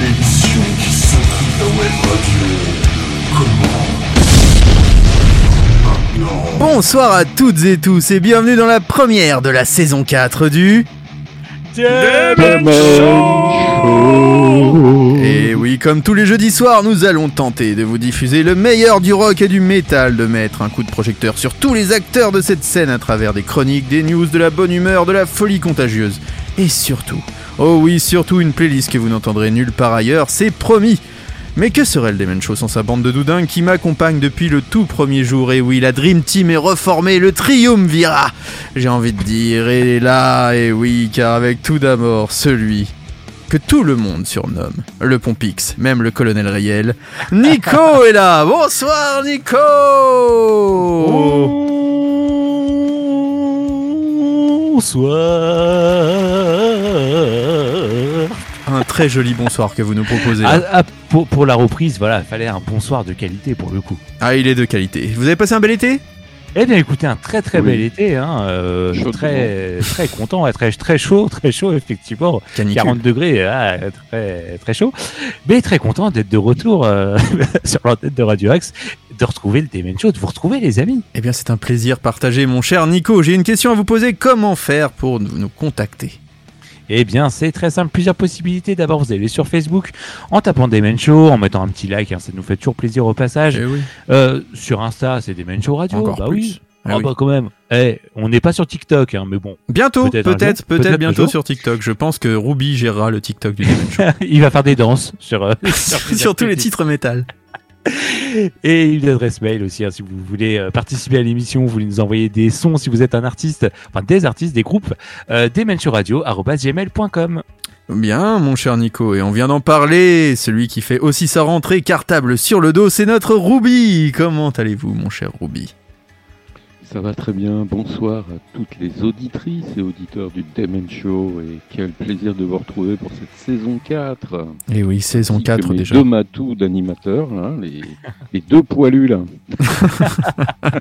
L'émission qui s'occupe web radio. Comment. Bonsoir à toutes et tous et bienvenue dans la première de la saison 4 du... Et oui, comme tous les jeudis soirs, nous allons tenter de vous diffuser le meilleur du rock et du métal, de mettre un coup de projecteur sur tous les acteurs de cette scène à travers des chroniques, des news, de la bonne humeur, de la folie contagieuse. Et surtout, oh oui, surtout une playlist que vous n'entendrez nulle part ailleurs, c'est promis mais que serait le Demen Show sans sa bande de doudins qui m'accompagne depuis le tout premier jour Et oui, la Dream Team est reformée, le Triumvirat J'ai envie de dire, et là, et oui, car avec tout d'abord celui que tout le monde surnomme le Pompix, même le colonel réel, Nico est là. Bonsoir Nico. Bonsoir. Un très joli bonsoir que vous nous proposez. Ah, ah, pour, pour la reprise, voilà, il fallait un bonsoir de qualité pour le coup. Ah, il est de qualité. Vous avez passé un bel été? Eh bien, écoutez, un très très Oui. bel été, hein, euh, très très content, ouais, très très chaud, très chaud effectivement, Canicule. 40 degrés, ah, très très chaud, mais très content d'être de retour euh, sur l'antenne de Radio Axe, de retrouver le Demen Show, de vous retrouver les amis. Eh bien, c'est un plaisir partagé, mon cher Nico. J'ai une question à vous poser. Comment faire pour nous nous contacter? Eh bien, c'est très simple, plusieurs possibilités. D'abord, vous allez sur Facebook en tapant Demen Show, en mettant un petit like, hein, ça nous fait toujours plaisir au passage. Eh oui. Euh, sur Insta, c'est Demen Show Radio, Encore bah plus. oui. Ah Ah oui. bah quand même. Eh, on n'est pas sur TikTok, hein, mais bon, Bientôt, Peut-être peut-être, bientôt sur TikTok. Je pense que Ruby gérera le TikTok du Show. il va faire des danses sur, euh, sur tous les titres métal. Et une adresse mail aussi, hein, si vous voulez euh, participer à l'émission, vous voulez nous envoyer des sons, si vous êtes un artiste, enfin des artistes, des groupes, euh, gmail.com. Bien, mon cher Nico, et on vient d'en parler. Celui qui fait aussi sa rentrée cartable sur le dos, c'est notre Ruby. Comment allez-vous, mon cher Ruby? Ça va très bien. Bonsoir à toutes les auditrices et auditeurs du Demen Show et quel plaisir de vous retrouver pour cette saison 4. Eh oui, saison Ainsi que 4 mes déjà. deux matous d'animateurs, les, les deux poilus là.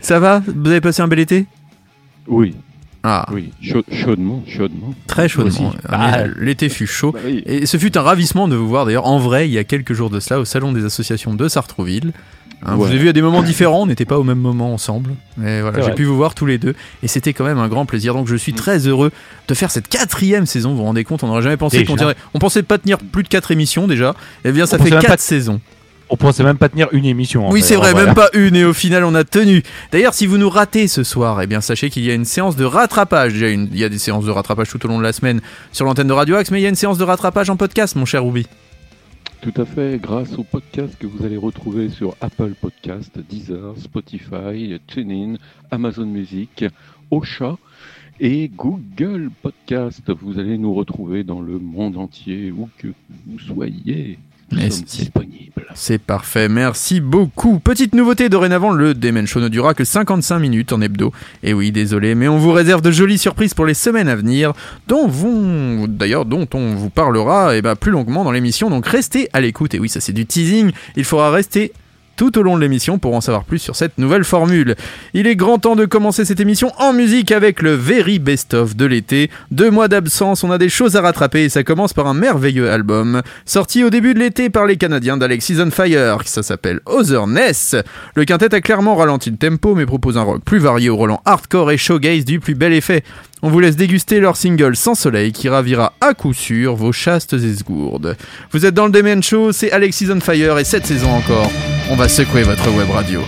Ça va? Vous avez passé un bel été? Oui, Ah, oui, chaud- chaudement, chaudement. très chaudement. Ah, Ah. L'été fut chaud. Bah oui. Et ce fut un ravissement de vous voir d'ailleurs en vrai il y a quelques jours de cela au salon des associations de Sartrouville. Hein, Vous avez vu à des moments différents, on n'était pas au même moment ensemble. Mais voilà, j'ai pu vous voir tous les deux et c'était quand même un grand plaisir. Donc je suis Mm. très heureux de faire cette quatrième saison. Vous vous rendez compte, on n'aurait jamais pensé qu'on tiendrait. On pensait pas tenir plus de quatre émissions déjà. Et bien ça On fait quatre pas- saisons. On pensait même pas tenir une émission. en Oui, c'est vrai, voilà. même pas une, et au final, on a tenu. D'ailleurs, si vous nous ratez ce soir, eh bien, sachez qu'il y a une séance de rattrapage. Déjà, une- il y a des séances de rattrapage tout au long de la semaine sur l'antenne de Radio Axe, mais il y a une séance de rattrapage en podcast, mon cher Ruby. Tout à fait, grâce au podcast que vous allez retrouver sur Apple Podcast, Deezer, Spotify, TuneIn, Amazon Music, Ocha et Google Podcast. Vous allez nous retrouver dans le monde entier, où que vous soyez. C'est- parfait, merci beaucoup. Petite nouveauté dorénavant, le Demen Show ne durera que 55 minutes en hebdo. Et oui, désolé, mais on vous réserve de jolies surprises pour les semaines à venir, dont vont, d'ailleurs, dont on vous parlera eh ben, plus longuement dans l'émission. Donc restez à l'écoute. Et oui, ça c'est du teasing. Il faudra rester tout au long de l'émission pour en savoir plus sur cette nouvelle formule. Il est grand temps de commencer cette émission en musique avec le Very Best of de l'été. Deux mois d'absence, on a des choses à rattraper et ça commence par un merveilleux album sorti au début de l'été par les Canadiens d'Alexis on Fire, ça s'appelle Otherness. Le quintet a clairement ralenti le tempo mais propose un rock plus varié au Roland hardcore et showgaze du plus bel effet. On vous laisse déguster leur single Sans Soleil qui ravira à coup sûr vos chastes esgourdes. Vous êtes dans le Demen Show, c'est Alexis on Fire et cette saison encore, on va secouer votre web radio.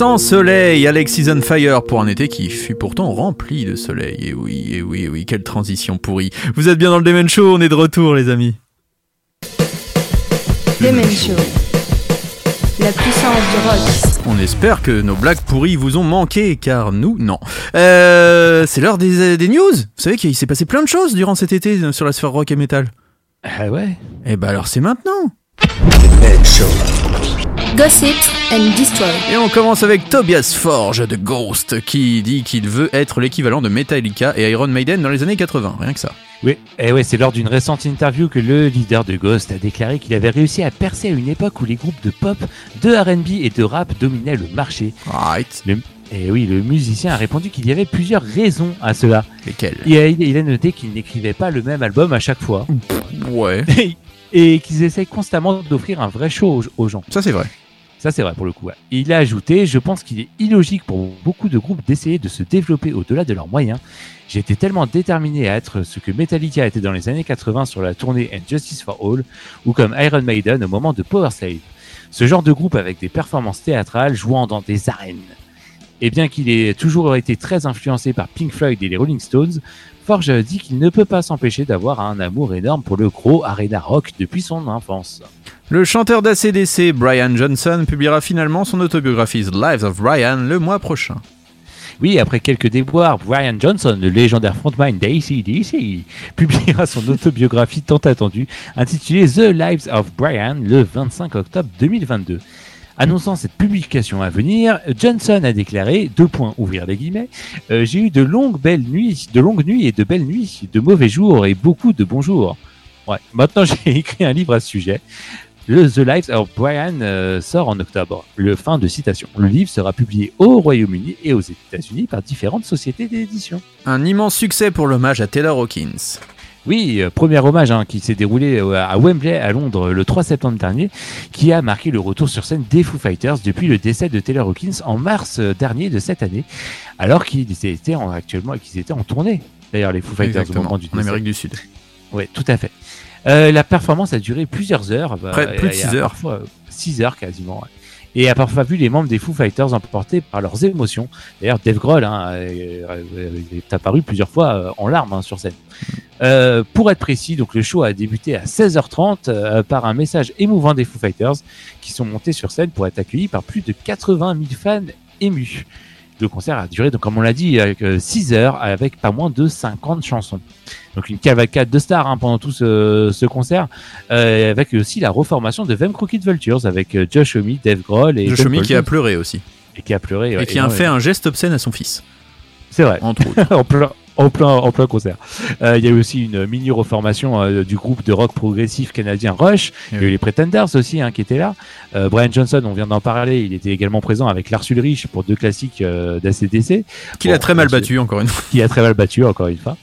Sans soleil, Alexis on Fire pour un été qui fut pourtant rempli de soleil. Et oui, et oui, et oui, quelle transition pourrie. Vous êtes bien dans le Demen Show, on est de retour les amis. Demen Show. La puissance du rock. On espère que nos blagues pourries vous ont manqué, car nous, non. Euh, c'est l'heure des, des news. Vous savez qu'il s'est passé plein de choses durant cet été euh, sur la sphère rock et metal. Ah ouais Eh ben alors c'est maintenant. Gossips and Destroy. Et on commence avec Tobias Forge de Ghost, qui dit qu'il veut être l'équivalent de Metallica et Iron Maiden dans les années 80, rien que ça. Oui, et ouais, c'est lors d'une récente interview que le leader de Ghost a déclaré qu'il avait réussi à percer à une époque où les groupes de pop, de R&B et de rap dominaient le marché. Right. Le- et oui, le musicien a répondu qu'il y avait plusieurs raisons à cela. Lesquels Il a, il a noté qu'il n'écrivait pas le même album à chaque fois Ouais. et qu'ils essayent constamment d'offrir un vrai show aux, aux gens. Ça c'est vrai. Ça, c'est vrai pour le coup. ouais. Et il a ajouté Je pense qu'il est illogique pour beaucoup de groupes d'essayer de se développer au-delà de leurs moyens. J'ai été tellement déterminé à être ce que Metallica était dans les années 80 sur la tournée And Justice for All ou comme Iron Maiden au moment de Power Slave. Ce genre de groupe avec des performances théâtrales jouant dans des arènes. Et bien qu'il ait toujours été très influencé par Pink Floyd et les Rolling Stones, Forge dit qu'il ne peut pas s'empêcher d'avoir un amour énorme pour le gros arena rock depuis son enfance. Le chanteur d'ACDC, Brian Johnson, publiera finalement son autobiographie The Lives of Brian le mois prochain. Oui, après quelques déboires, Brian Johnson, le légendaire frontman d'ACDC, publiera son autobiographie tant attendue, intitulée The Lives of Brian, le 25 octobre 2022. Annonçant cette publication à venir, Johnson a déclaré, deux points, ouvrir les guillemets, euh, j'ai eu de longues belles nuits, de longues nuits et de belles nuits, de mauvais jours et beaucoup de bons jours. Ouais, maintenant j'ai écrit un livre à ce sujet. Le The Lives of Brian euh, sort en octobre. Le fin de citation. Le livre sera publié au Royaume-Uni et aux États-Unis par différentes sociétés d'édition. Un immense succès pour l'hommage à Taylor Hawkins. Oui, euh, premier hommage hein, qui s'est déroulé euh, à Wembley à Londres le 3 septembre dernier, qui a marqué le retour sur scène des Foo Fighters depuis le décès de Taylor Hawkins en mars euh, dernier de cette année, alors qu'ils étaient en, actuellement qu'ils étaient en tournée. D'ailleurs, les Foo Fighters au moment du en décès. Amérique du Sud. Oui, tout à fait. Euh, la performance a duré plusieurs heures. bah, Près- plus de il y a six heures. parfois, euh, six heures quasiment. ouais. Et a parfois vu les membres des Foo Fighters emportés par leurs émotions. D'ailleurs, Dave Grohl hein, euh, est apparu plusieurs fois euh, en larmes hein, sur scène. Euh, pour être précis, donc le show a débuté à 16h30 euh, par un message émouvant des Foo Fighters qui sont montés sur scène pour être accueillis par plus de 80 000 fans émus. Le concert a duré, donc comme on l'a dit, 6 heures avec pas moins de 50 chansons. Donc une cavalcade de stars hein, pendant tout ce, ce concert, euh, avec aussi la reformation de Vem Crooked Vultures avec euh, Josh Homme, Dave Grohl et Josh Homme qui a pleuré aussi. et qui a pleuré. ouais, Et qui a fait un geste obscène à son fils, C'est vrai. entre autres. en en plein, en plein concert. Euh, Il y a eu aussi une mini reformation euh, du groupe de rock progressif canadien Rush. Il y a eu les Pretenders aussi hein, qui étaient là. Euh, Brian Johnson, on vient d'en parler, il était également présent avec Lars Ulrich pour deux classiques euh, d'ACDC, Qu'il a très mal battu, encore une fois. qui a très mal battu encore une fois.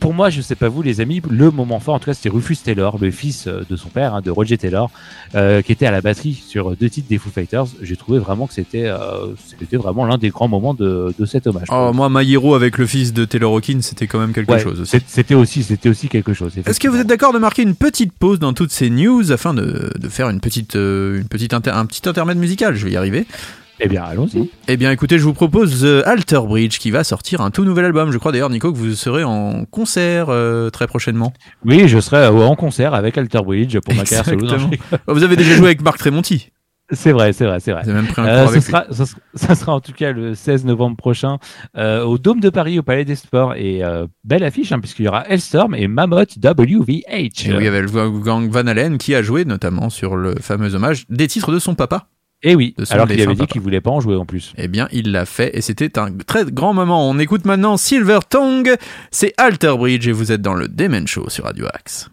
Pour, moi, je sais pas vous les amis, le moment fort en tout cas c'était Rufus Taylor, le fils euh, de son père, hein, de Roger Taylor, euh, qui était à la batterie sur deux titres des Foo Fighters. J'ai trouvé vraiment que c'était euh, c'était vraiment l'un des grands moments de, de cet hommage. Oh, moi, My Hero avec le fils de Taylor Hawkins, c'était quand même quelque Ouais, chose aussi. C'était aussi, c'était aussi quelque chose. Est-ce que vous êtes d'accord de marquer une petite pause dans toutes ces news afin de, de faire une petite, euh, une petite inter- un petit intermède musical? Je vais y arriver. Eh bien, allons-y. Eh bien, écoutez, je vous propose The Alter Bridge qui va sortir un tout nouvel album. Je crois d'ailleurs, Nico, que vous serez en concert euh, très prochainement. Oui, je serai euh, en concert avec Alter Bridge pour ma carrière solo. Oh, Vous avez déjà joué avec Marc Tremonti. C'est vrai, c'est vrai, c'est vrai. Même pris un Euh, avec sera, ça, sera, ça sera en tout cas le 16 novembre prochain euh, au Dôme de Paris, au Palais des Sports. Et euh, belle affiche, hein, puisqu'il y aura Hellstorm et Mammoth WVH. Et oui, il y avait le Wolfgang Van Halen qui a joué notamment sur le fameux hommage des titres de son papa. Et oui, de son alors qu'il avait dit qu'il voulait pas en jouer en plus. Eh bien, il l'a fait et c'était un très grand moment. On écoute maintenant Silver Tongue, c'est Alter Bridge et vous êtes dans le Demen Show sur Radio Axe.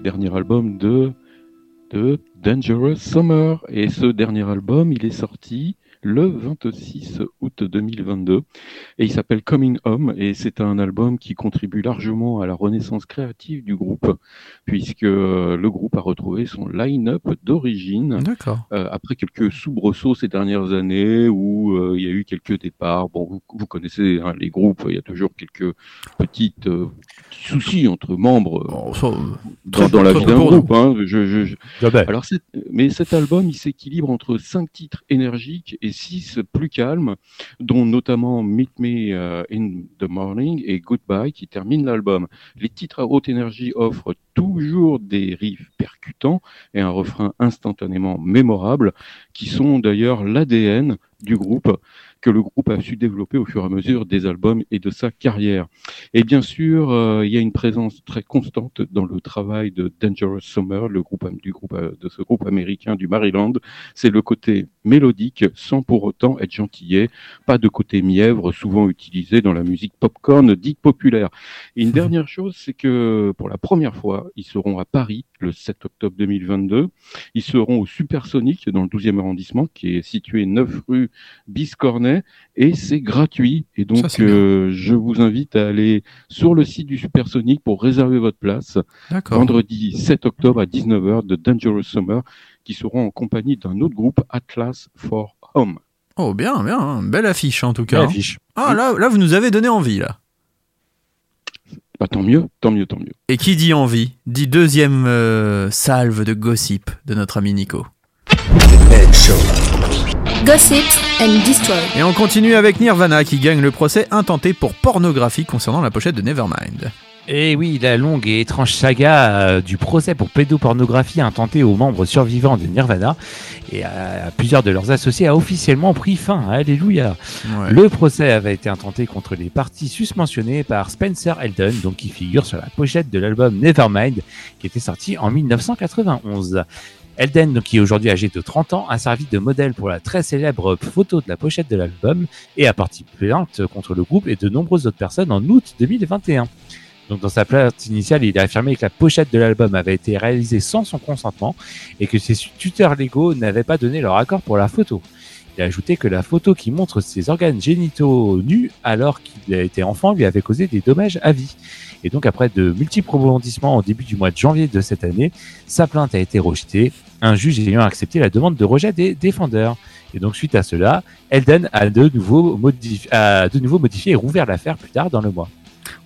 Dernier album de, de Dangerous Summer. Et ce dernier album, il est sorti le 26 août 2022 et il s'appelle Coming Home. Et c'est un album qui contribue largement à la renaissance créative du groupe puisque euh, le groupe a retrouvé son line-up d'origine D'accord. euh, après quelques soubresauts ces dernières années où euh, il y a eu quelques départs. Bon, vous, vous connaissez hein, les groupes, il y a toujours quelques petites euh, petits soucis entre membres euh, Bon, ça, euh, dans, la vie d'un groupe. Hein. Je, je, je- Jamais. Alors, mais cet album, il s'équilibre entre cinq titres énergiques et six plus calmes, dont notamment Meet Me euh, in the Morning et Goodbye, qui terminent l'album. Les titres à haute énergie offrent toujours des riffs percutants et un refrain instantanément mémorable, qui sont d'ailleurs l'ADN du groupe que le groupe a su développer au fur et à mesure des albums et de sa carrière. Et bien sûr, euh, il y a une présence très constante dans le travail de Dangerous Summer, le groupe du groupe euh, de ce groupe américain du Maryland. C'est le côté mélodique, sans pour autant être gentillet, pas de côté mièvre, souvent utilisé dans la musique popcorn dite populaire. Et une dernière chose, c'est que pour la première fois, ils seront à Paris le 7 octobre 2022. Ils seront au Supersonic dans le 12e arrondissement, qui est situé 9 rue Biscornet et c'est gratuit. Et donc, euh, je vous invite à aller sur le site du Supersonic pour réserver votre place D'accord. vendredi 7 octobre à 19h de Dangerous Summer qui seront en compagnie d'un autre groupe, Atlas for Home. Oh, bien, bien. hein. Belle affiche en tout cas. Belle hein. affiche. Ah, là, là, vous nous avez donné envie, là. Bah, tant mieux, tant mieux, tant mieux. Et qui dit envie dit deuxième euh, salve de gossip de notre ami Nico. Gossip and Destroy. Et on continue avec Nirvana qui gagne le procès intenté pour pornographie concernant la pochette de Nevermind. Et oui, la longue et étrange saga euh, du procès pour pédopornographie intenté aux membres survivants de Nirvana et à, plusieurs de leurs associés a officiellement pris fin. Alléluia. Ouais. Le procès avait été intenté contre les parties susmentionnées par Spencer Eldon, donc qui figure sur la pochette de l'album Nevermind, qui était sorti en 1991. Elden, qui est aujourd'hui âgé de 30 ans, a servi de modèle pour la très célèbre photo de la pochette de l'album et a parti plainte contre le groupe et de nombreuses autres personnes en août 2021. Donc dans sa plainte initiale, il a affirmé que la pochette de l'album avait été réalisée sans son consentement et que ses tuteurs légaux n'avaient pas donné leur accord pour la photo. Il a ajouté que la photo qui montre ses organes génitaux nus alors qu'il été enfant lui avait causé des dommages à vie. Et donc après de multiples rebondissements au début du mois de janvier de cette année, sa plainte a été rejetée, un juge ayant accepté la demande de rejet des défendeurs. Et donc suite à cela, Elden a de nouveau modifié et rouvert l'affaire plus tard dans le mois.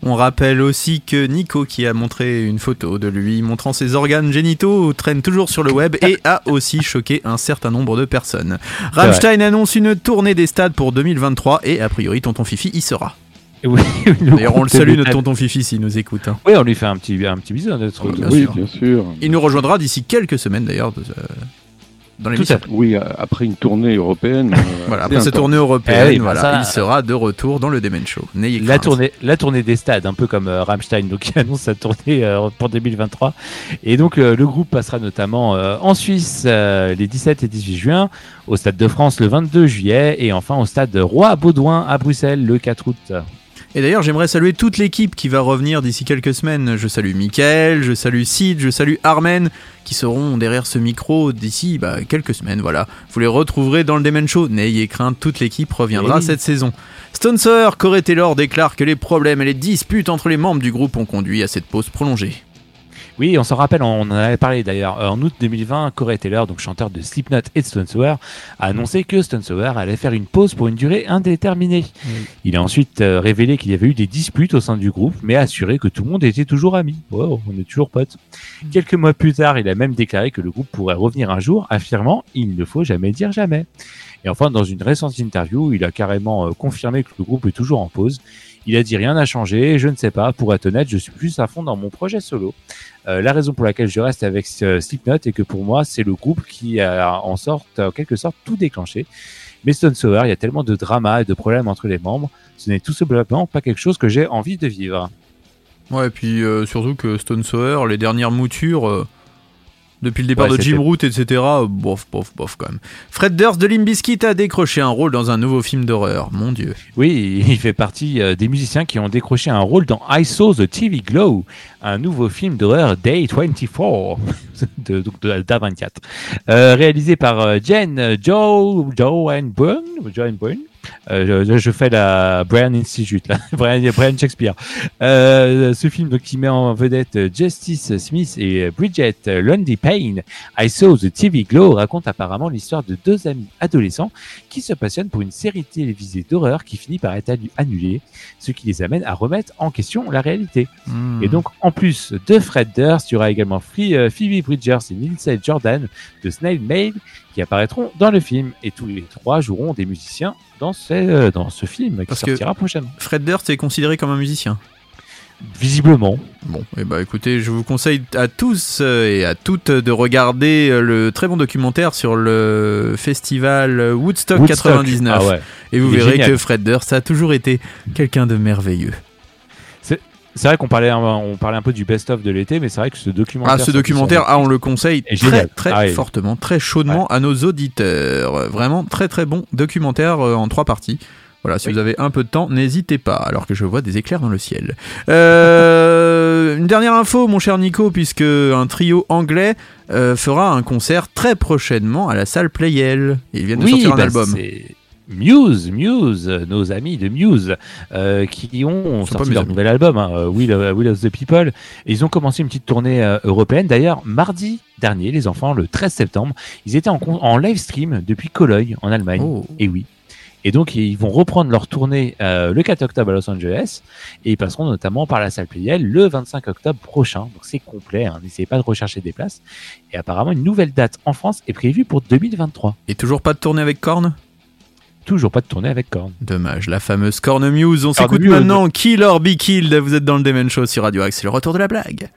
On rappelle aussi que Nico, qui a montré une photo de lui montrant ses organes génitaux, traîne toujours sur le web et a aussi choqué un certain nombre de personnes. Rammstein annonce une tournée des stades pour 2023 et a priori Tonton Fifi y sera. Et oui, D'ailleurs, on le salue, notre. Tonton Fifi, s'il nous écoute. hein. Oui, on lui fait un petit, un petit bisou à notre. Bien oui, sûr. bien sûr. Il nous rejoindra d'ici quelques semaines d'ailleurs de- euh, dans l'émission. Oui, euh, après une tournée européenne. euh, Voilà, après cette tournée européenne, Eh oui, voilà, ça- il sera de retour dans le Demen Show. N'ayez La crainte. tournée, la tournée des stades, un peu comme euh, Rammstein, donc il annonce sa tournée euh, pour 2023. Et donc euh, le groupe passera notamment euh, en Suisse euh, les 17 et 18 juin, au Stade de France le 22 juillet et enfin au Stade Roi Baudouin à Bruxelles le 4 août. Et d'ailleurs, j'aimerais saluer toute l'équipe qui va revenir d'ici quelques semaines. Je salue Mickaël, je salue Sid, je salue Armen, qui seront derrière ce micro d'ici bah, quelques semaines. Voilà, vous les retrouverez dans le Demen Show. N'ayez crainte, toute l'équipe reviendra Eh oui. cette saison. Stone Sour, Corey Taylor déclare que les problèmes et les disputes entre les membres du groupe ont conduit à cette pause prolongée. Oui, on s'en rappelle, on en avait parlé d'ailleurs. En août 2020, Corey Taylor, donc chanteur de Slipknot et de Stone Sour, a annoncé que Stone Sour allait faire une pause pour une durée indéterminée. Il a ensuite euh, révélé qu'il y avait eu des disputes au sein du groupe, mais a assuré que tout le monde était toujours amis. Oh, on est toujours potes. Quelques mois plus tard, il a même déclaré que le groupe pourrait revenir un jour, affirmant il ne faut jamais dire jamais. Et enfin, dans une récente interview, il a carrément euh, confirmé que le groupe est toujours en pause. Il a dit rien n'a changé, je ne sais pas, pour être honnête, je suis plus à fond dans mon projet solo. Euh, la raison pour laquelle je reste avec euh, Slipknot est que pour moi, c'est le groupe qui a en sorte, en quelque sorte, tout déclenché. Mais Stone Sour, il y a tellement de drama et de problèmes entre les membres, ce n'est tout simplement pas quelque chose que j'ai envie de vivre. Ouais, et puis euh, surtout que Stone Sour, les dernières moutures, depuis le départ Ouais, de Jim Root, etc., bof, bof, bof quand même. Fred Durst de Limp Bizkit a décroché un rôle dans un nouveau film d'horreur, mon dieu. Oui, il fait partie euh, des musiciens qui ont décroché un rôle dans I Saw the TV Glow, un nouveau film d'horreur Day 24, de, donc de d'A24, euh, réalisé par euh, Jen euh, Joe Joanne Byrne, Joanne Byrne. Euh, je, je fais la Brian Institute, là, Brian, Brian Shakespeare. Euh, ce film donc, qui met en vedette Justice Smith et Bridget Lundy Payne, I Saw the TV Glow raconte apparemment l'histoire de deux amis adolescents qui se passionnent pour une série télévisée d'horreur qui finit par être annu- annulée, ce qui les amène à remettre en question la réalité. Hmm. Et donc, en plus de Fred Durst, il y aura également euh, Phoebe Bridgers et Lindsay Jordan de Snail Mail qui apparaîtront dans le film. Et tous les trois joueront des musiciens dans ce, euh, dans ce film qui Parce que- sortira prochainement. Fred Durst est considéré comme un musicien. Visiblement. Bon, et bah écoutez, je vous conseille à tous euh, et à toutes de regarder euh, le très bon documentaire sur le festival Woodstock, Woodstock. 99. Ah ouais. Et vous Il verrez que Fred Durst a toujours été quelqu'un de merveilleux. C'est vrai qu'on parlait, un- on parlait un peu du best-of de l'été, mais c'est vrai que ce documentaire. Ah, ce documentaire, ah, on le conseille très, génial. très Ah oui. fortement, très chaudement à nos auditeurs. Vraiment très très bon documentaire euh, en trois parties. Voilà, si Oui. vous avez un peu de temps, n'hésitez pas, alors que je vois des éclairs dans le ciel. Euh, une dernière info, mon cher Nico, puisque un trio anglais euh, fera un concert très prochainement à la salle Playel. Ils viennent de sortir un bah, album. c'est- Muse, Muse, euh, nos amis de Muse, euh, qui ont sorti leur amis. nouvel album, hein, euh, Will, of- Will of the People. Et ils ont commencé une petite tournée euh, européenne. D'ailleurs, mardi dernier, les enfants, le 13 septembre, ils étaient en, live stream depuis Cologne, en Allemagne. Oh. Et oui. Et donc, ils vont reprendre leur tournée euh, le 4 octobre à Los Angeles et ils passeront notamment par la salle Playel le 25 octobre prochain. Donc, c'est complet. hein. N'essayez pas de rechercher des places. Et apparemment, une nouvelle date en France est prévue pour 2023. Et toujours pas de tournée avec Korn? Toujours pas de tournée avec Korn. Dommage, la fameuse Korn Muse. On s'écoute maintenant Kill or Be Killed. Vous êtes dans le Demen Show sur Radio Axe. C'est le retour de la blague.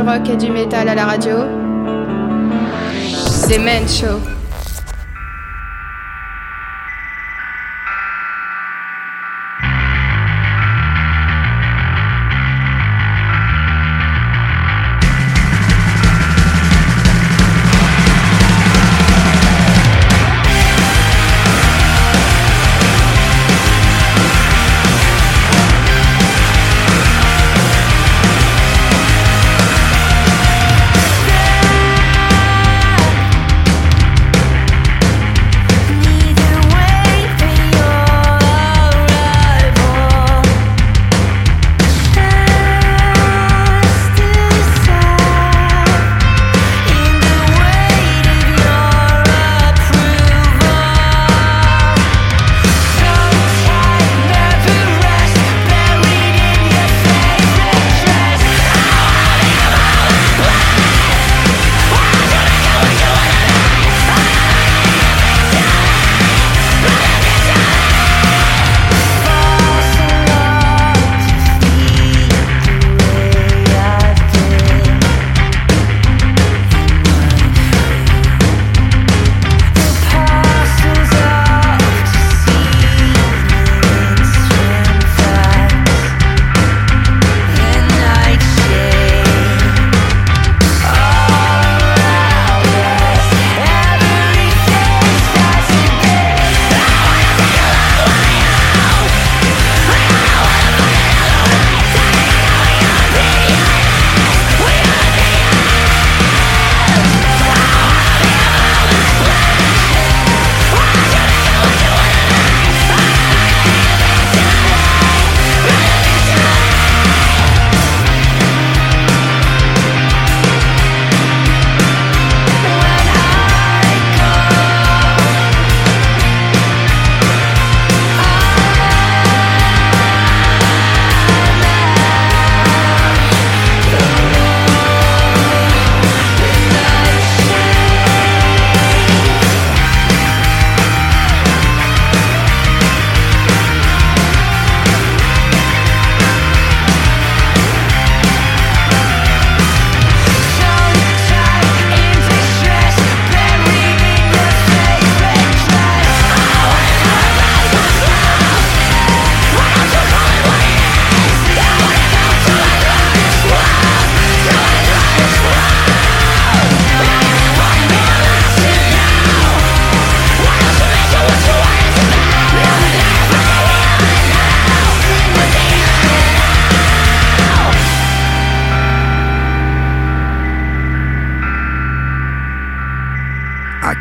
Du rock et du métal à la radio. C'est Men Show.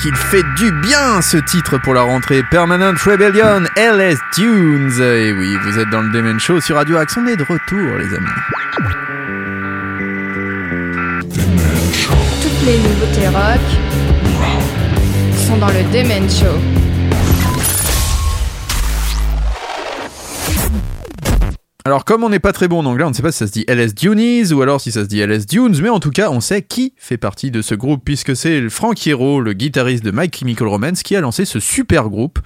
Qu'il fait du bien ce titre pour la rentrée. Permanent Rebellion, LS Tunes. Et oui, vous êtes dans le Demen Show sur Radio Axe. On est de retour, les amis. Toutes les nouveautés rock sont dans le Demen Show. Alors, comme on n'est pas très bon en anglais, on ne sait pas si ça se dit LS Dunies ou alors si ça se dit LS Dunes, mais en tout cas, on sait qui fait partie de ce groupe, puisque c'est Frank Hero, le guitariste de My Chemical Romance, qui a lancé ce super groupe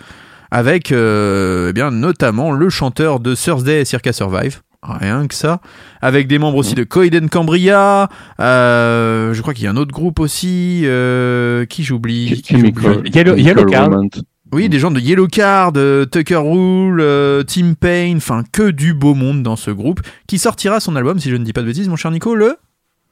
avec, euh, eh bien, notamment le chanteur de Thursday et Circa Survive. Rien que ça. Avec des membres aussi de Coiden Cambria. euh, je crois qu'il y a un autre groupe aussi. euh, qui j'oublie qui Chemical, j'oublie Yellow- Yellow Card. Oui, des gens de Yellow Card, euh, Tucker Rule, euh, Tim Payne, enfin que du beau monde dans ce groupe, qui sortira son album, si je ne dis pas de bêtises, mon cher Nico, le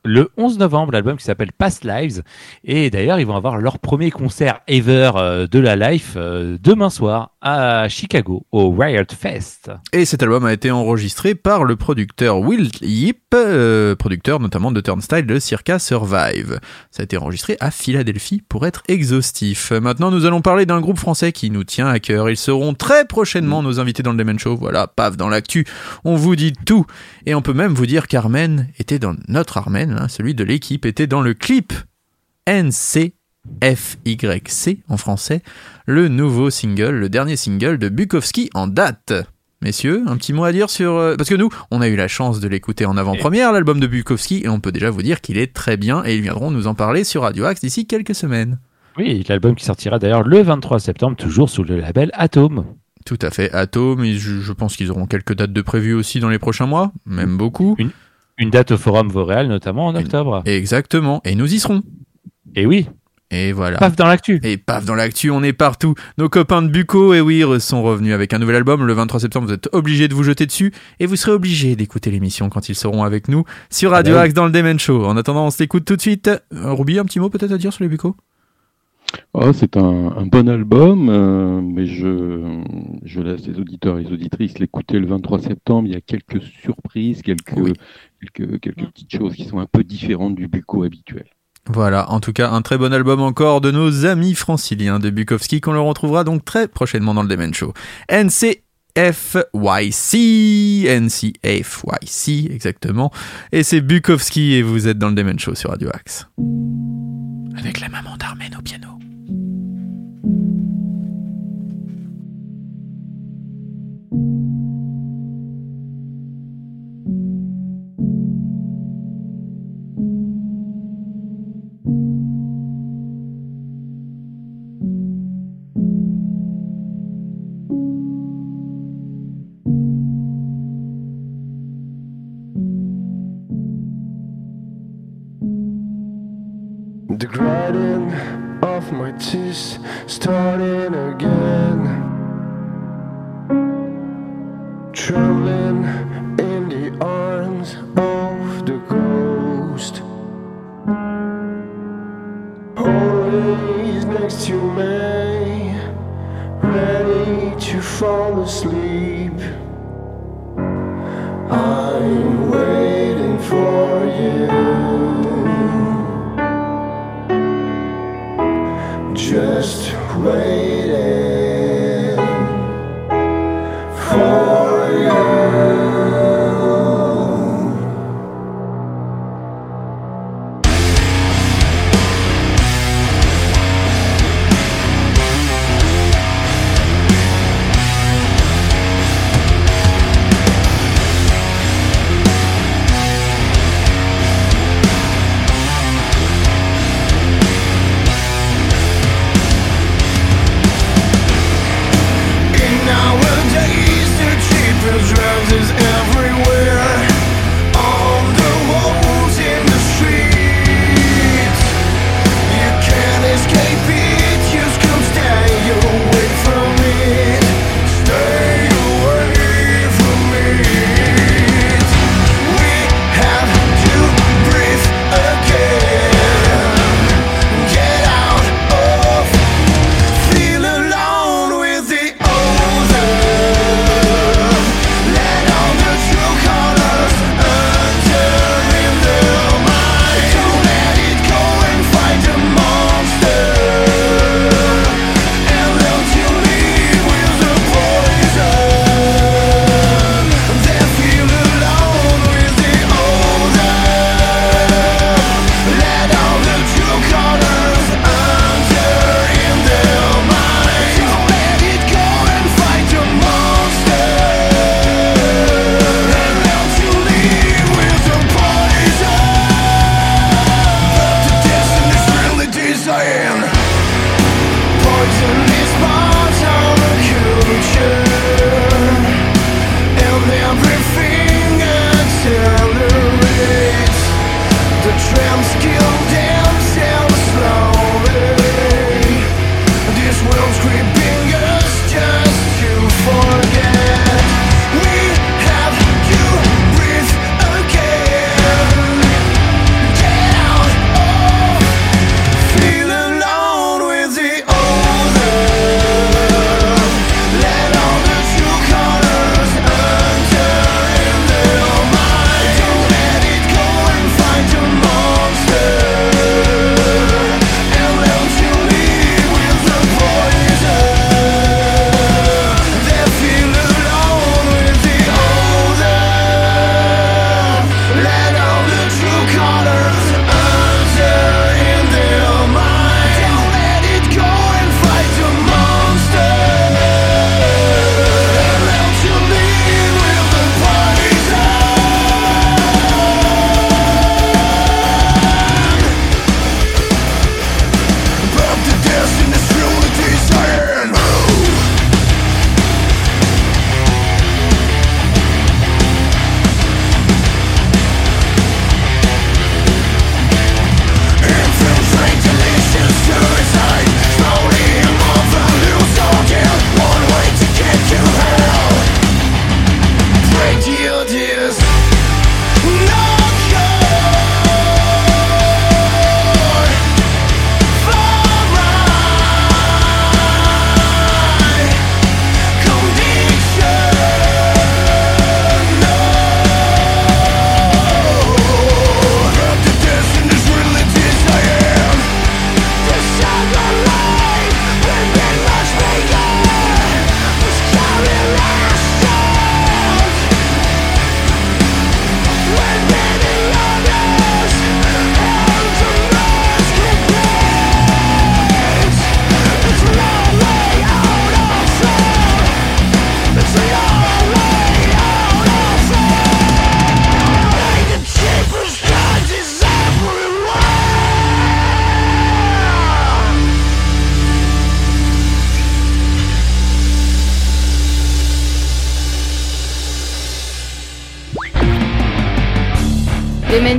le 11 novembre, l'album qui s'appelle Past Lives. Et d'ailleurs, ils vont avoir leur premier concert ever euh, de la life euh, demain soir à Chicago, au Riot Fest. Et cet album a été enregistré par le producteur Will Yip, euh, producteur notamment de Turnstile de Circa Survive. Ça a été enregistré à Philadelphie pour être exhaustif. Maintenant, nous allons parler d'un groupe français qui nous tient à cœur. Ils seront très prochainement nos invités dans le Demen Show. Voilà, paf, dans l'actu, on vous dit tout. Et on peut même vous dire qu'Armen était dans notre Armen, hein, celui de l'équipe, était dans le clip NCFYC en français, le nouveau single, le dernier single de Bukowski en date. Messieurs, un petit mot à dire sur... euh, Parce que nous, on a eu la chance de l'écouter en avant-première, l'album de Bukowski, et on peut déjà vous dire qu'il est très bien, et ils viendront nous en parler sur Radio Axe d'ici quelques semaines. Oui, l'album qui sortira d'ailleurs le 23 septembre, toujours sous le label Atom. Tout à fait, Atom, et je, je pense qu'ils auront quelques dates de prévues aussi dans les prochains mois, même beaucoup. Une date au Forum Vauréal, notamment en octobre. Exactement. Et nous y serons. Et oui, Et voilà. paf dans l'actu. Et paf, dans l'actu, on est partout. Nos copains de Buco, et oui, re- sont revenus avec un nouvel album. Le 23 septembre, vous êtes obligés de vous jeter dessus. Et vous serez obligés d'écouter l'émission quand ils seront avec nous sur Radio Ah bah oui. Axe dans le Demen Show. En attendant, on se l'écoute tout de suite. Euh, Ruby, un petit mot peut-être à dire sur les Buco Ah, c'est un, un bon album, euh, mais je, je laisse les auditeurs et les auditrices l'écouter le 23 septembre. Il y a quelques surprises, quelques, Oui. quelques, quelques petites choses qui sont un peu différentes du buco habituel. Voilà, en tout cas, un très bon album encore de nos amis franciliens de Bukowski qu'on le retrouvera donc très prochainement dans le Demen Show. NCFYC, NCFYC, exactement. Et c'est Bukowski et vous êtes dans le Demen Show sur Radio Axe. Avec la maman d'Armen au piano. The grinding of my teeth starting again. Sleep.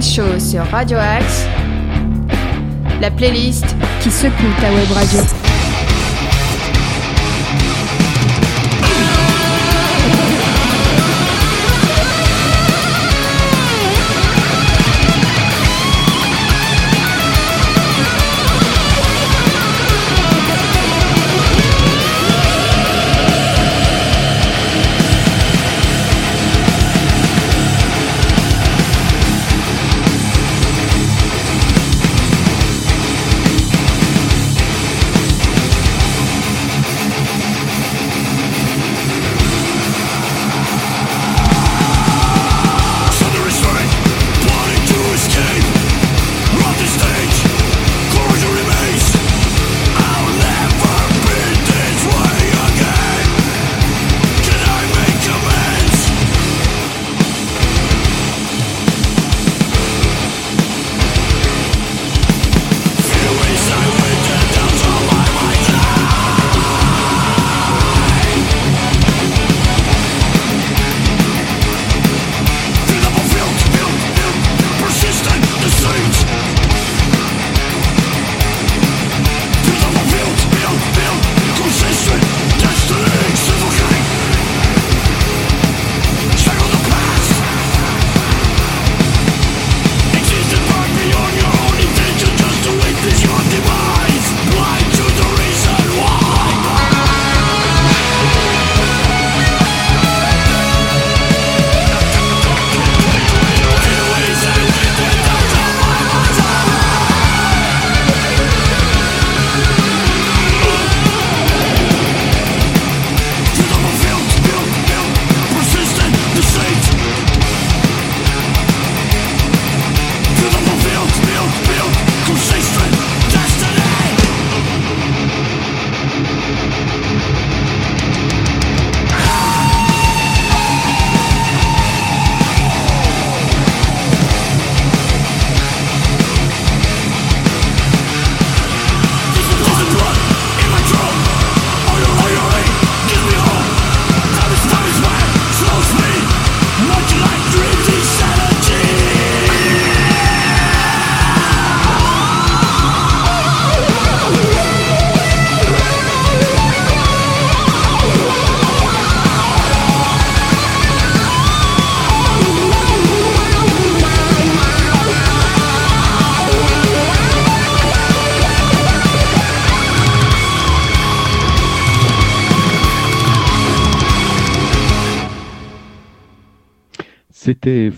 Show sur Radio Axe, la playlist qui secoue ta web radio.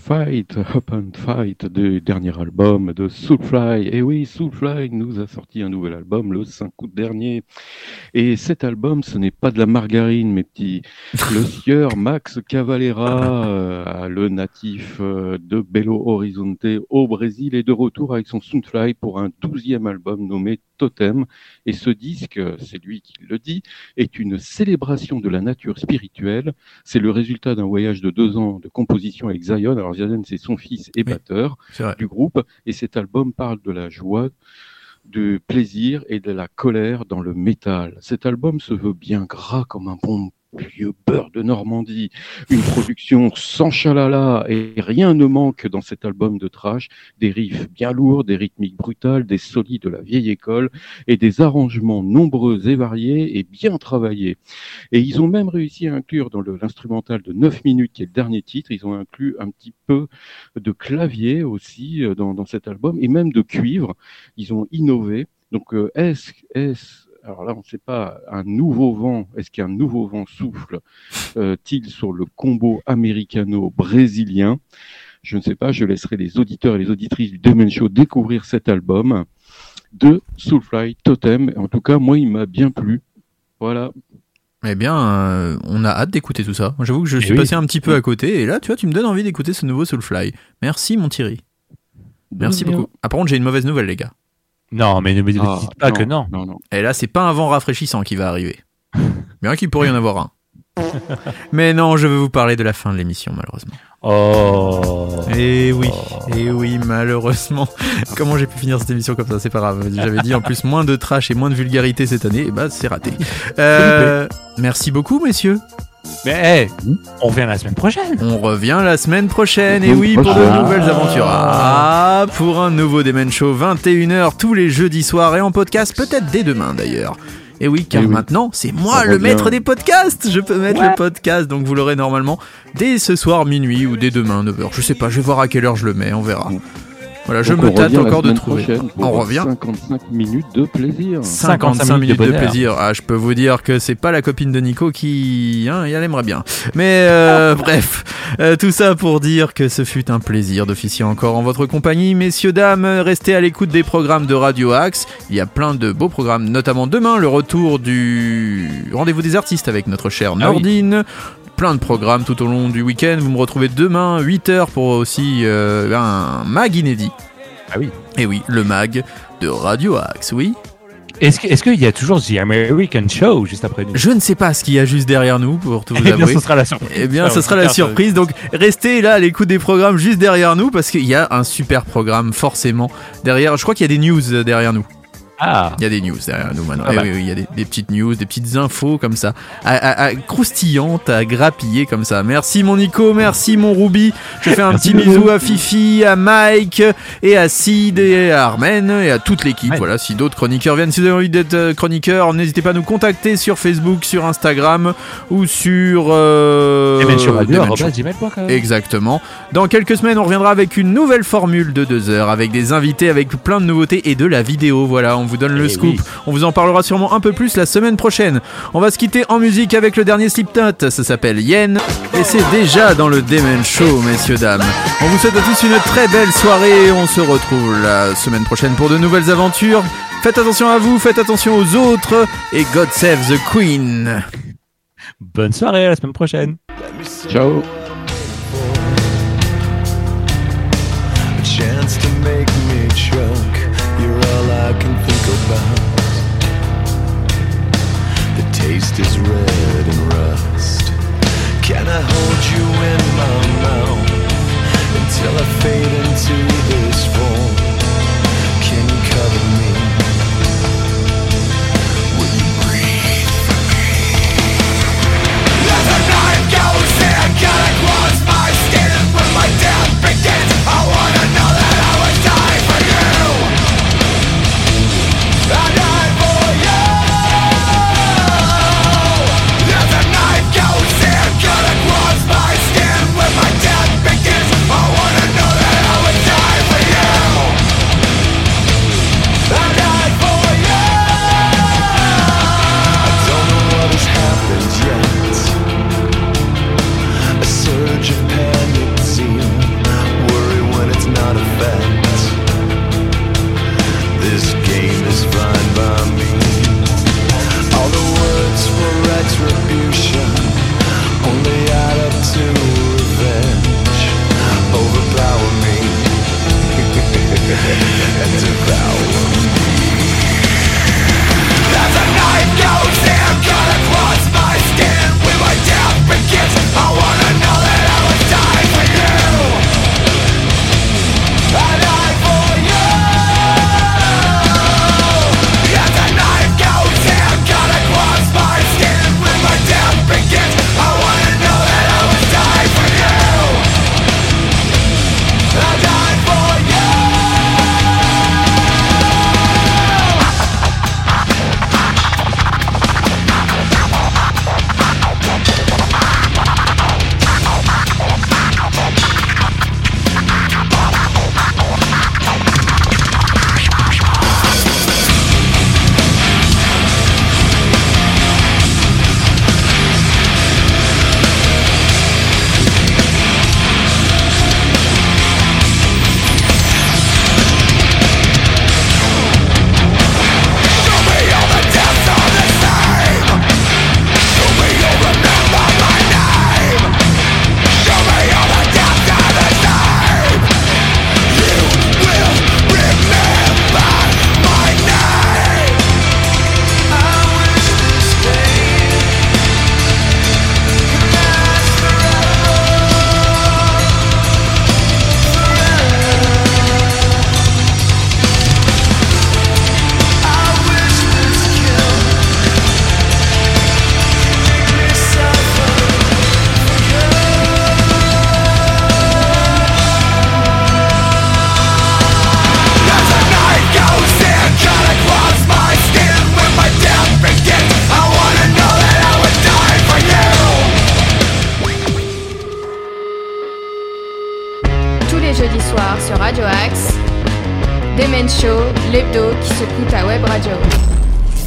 Fight, Up and Fight du dernier album de Soulfly. Et oui, Soulfly nous a sorti un nouvel album le 5 août dernier. Et cet album, ce n'est pas de la margarine, mes petits. Le sieur Max Cavalera, euh, le natif euh, de Belo Horizonte au Brésil, est de retour avec son Soulfly pour un douzième album nommé Totem. Et ce disque, c'est lui qui le dit, est une célébration de la nature spirituelle. C'est le résultat d'un voyage de deux ans de composition avec Zion. Alors Zion, c'est son fils et Oui. batteur du groupe. Et cet album parle de la joie, du plaisir et de la colère dans le métal. Cet album se veut bien gras comme un bon vieux beurre de Normandie, une production sans chalala et rien ne manque dans cet album de trash, des riffs bien lourds, des rythmiques brutales, des solides de la vieille école et des arrangements nombreux et variés et bien travaillés. Et ils ont même réussi à inclure dans l'instrumental de 9 minutes qui est le dernier titre, ils ont inclus un petit peu de clavier aussi euh, dans, dans cet album et même de cuivre. Ils ont innové. Donc euh, est-ce est alors là on ne sait pas un nouveau vent Est-ce qu'un nouveau vent souffle euh, sur le combo américano-brésilien? Je ne sais pas. Je laisserai les auditeurs et les auditrices du Demen Show découvrir cet album de Soulfly Totem. En tout cas, moi, il m'a bien plu. Voilà. Eh bien, euh, on a hâte d'écouter tout ça. J'avoue que je Eh suis oui. passé un petit peu à côté, et là, tu vois, tu me donnes envie d'écouter ce nouveau Soulfly. Merci, mon Thierry. Merci beaucoup. Ah, par contre, j'ai une mauvaise nouvelle, les gars. Non, mais ne me dites Ah, pas que non. Non, non. Et là, c'est pas un vent rafraîchissant qui va arriver. Bien qu'il pourrait y en avoir un. Mais non, je veux vous parler de la fin de l'émission, malheureusement. Oh. Et oui, et oui, malheureusement. Comment j'ai pu finir cette émission comme ça? C'est pas grave. J'avais dit en plus moins de trash et moins de vulgarité cette année, et bah c'est raté. Euh, merci beaucoup, messieurs. Mais eh, on revient la semaine prochaine. On revient la semaine prochaine, et oui, pour de nouvelles aventures. Ah, pour un nouveau Demen Show, 21h tous les jeudis soirs et en podcast, peut-être dès demain d'ailleurs. Et oui, car oui. maintenant, c'est moi Ça le maître des podcasts. Je peux mettre Ouais. le podcast, donc vous l'aurez normalement dès ce soir minuit ou dès demain 9h. Je sais pas, je vais voir à quelle heure je le mets, on verra. Voilà, je Donc, me tâte encore de trouver. On revient 55 minutes de plaisir. 55 minutes de, plaisir. Ah, je peux vous dire que c'est pas la copine de Nico qui, hein, elle aimerait bien. Mais euh, bref, Euh, tout ça pour dire que ce fut un plaisir d'officier encore en votre compagnie, messieurs dames. Restez à l'écoute des programmes de Radio Axe. Il y a plein de beaux programmes, notamment demain le retour du rendez-vous des artistes avec notre chère Ah oui. Plein de programmes tout au long du week-end. Vous me retrouvez demain 8h pour aussi euh, un mag inédit. Ah oui. Et oui, le mag de Radio Axe, oui. Est-ce qu'il y a toujours The American Show juste après nous? Je ne sais pas ce qu'il y a juste derrière nous, pour tout vous Eh bien, avouer. ce sera la surprise. Eh bien, ce sera la putain, surprise. Donc, restez là à l'écoute des programmes juste derrière nous, parce qu'il y a un super programme, forcément, derrière. Je crois qu'il y a des news euh, derrière nous. Ah, Il y a des news derrière nous maintenant. Ah Eh bah. oui, oui, il y a des, des petites news, des petites infos comme ça, à, à- à- croustillantes, à grappiller comme ça. Merci mon Nico, merci mon Ruby. Je fais un Merci petit bisou à Fifi, à Mike, et à Sid, et à Armen, et à toute l'équipe. Ouais. Voilà, si d'autres chroniqueurs viennent, si vous avez envie d'être euh, chroniqueur, n'hésitez pas à nous contacter sur Facebook, sur Instagram, ou sur... Euh, Radio, gmail.com. Exactement. Dans quelques semaines, on reviendra avec une nouvelle formule de deux heures, avec des invités, avec plein de nouveautés et de la vidéo. Voilà, on vous donne le Eh scoop. oui. On vous en parlera sûrement un peu plus la semaine prochaine. On va se quitter en musique avec le dernier Slipknot. Ça s'appelle Yen. Et c'est déjà dans le Demen Show, messieurs, dames. On vous souhaite à tous une très belle soirée. On se retrouve la semaine prochaine pour de nouvelles aventures. Faites attention à vous, faites attention aux autres. Et God Save the Queen. Bonne soirée, à la semaine prochaine. Ciao. About. The taste is red and rust. Can I hold you in my mouth until I fade into this form? Can you cover me?